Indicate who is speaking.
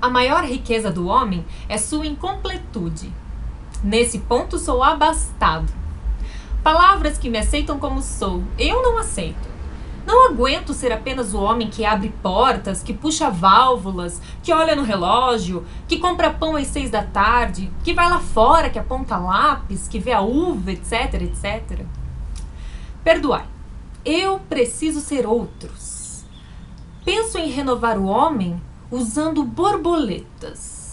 Speaker 1: A maior riqueza do homem é sua incompletude. Nesse ponto sou abastado. Palavras que me aceitam como sou, eu não aceito. Não aguento ser apenas o homem que abre portas, que puxa válvulas, que olha no relógio, que compra pão às seis da tarde, que vai lá fora, que aponta lápis, que vê a uva, etc, etc. Perdoai. Eu preciso ser outros. Penso em renovar o homem usando borboletas.